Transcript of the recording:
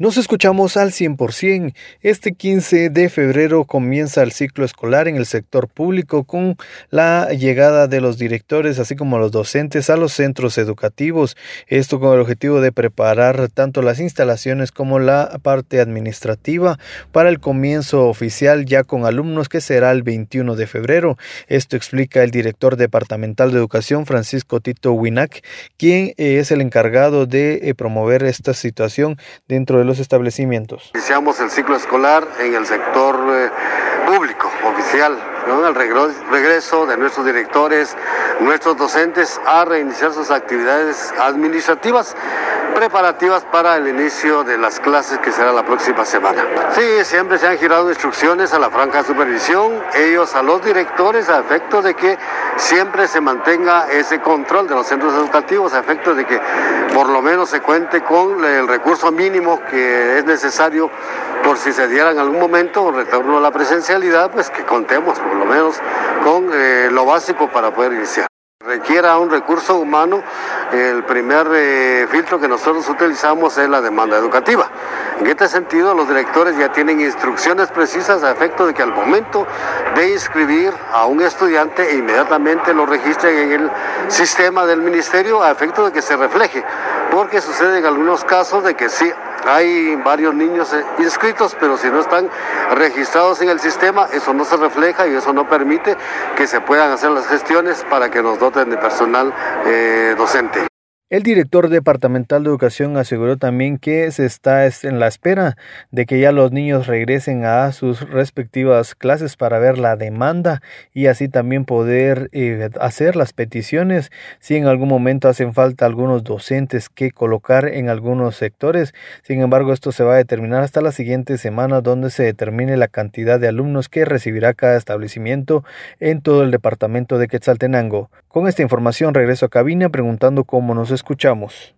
Nos escuchamos al 100%. Este 15 de febrero comienza el ciclo escolar en el sector público con la llegada de los directores así como los docentes a los centros educativos. Esto con el objetivo de preparar tanto las instalaciones como la parte administrativa para el comienzo oficial ya con alumnos que será el 21 de febrero. Esto explica el director departamental de educación Francisco Tito Winac, quien es el encargado de eh, promover esta situación dentro de los establecimientos. Iniciamos el ciclo escolar en el sector eh, público, oficial, ¿no? el regreso de nuestros directores, nuestros docentes a reiniciar sus actividades administrativas preparativas para el inicio de las clases que será la próxima semana. Sí, siempre se han girado instrucciones a la franca supervisión, ellos a los directores a efecto de que siempre se mantenga ese control de los centros educativos, a efecto de que por lo menos se cuente con el recurso mínimo que es necesario por si se diera en algún momento un retorno a la presencialidad, pues que contemos por lo menos con eh, lo básico para poder iniciar requiera un recurso humano, el primer eh, filtro que nosotros utilizamos es la demanda educativa. En este sentido, los directores ya tienen instrucciones precisas a efecto de que al momento de inscribir a un estudiante, inmediatamente lo registren en el sistema del ministerio a efecto de que se refleje, porque sucede en algunos casos de que sí hay varios niños eh, inscritos, pero si no están registrados en el sistema, eso no se refleja y eso no permite que se puedan hacer las gestiones para que nos doten de personal eh, docente. El director departamental de educación aseguró también que se está en la espera de que ya los niños regresen a sus respectivas clases para ver la demanda y así también poder eh, hacer las peticiones si en algún momento hacen falta algunos docentes que colocar en algunos sectores. Sin embargo, esto se va a determinar hasta la siguiente semana donde se determine la cantidad de alumnos que recibirá cada establecimiento en todo el departamento de Quetzaltenango. Con esta información regreso a cabina preguntando cómo nos escuchamos.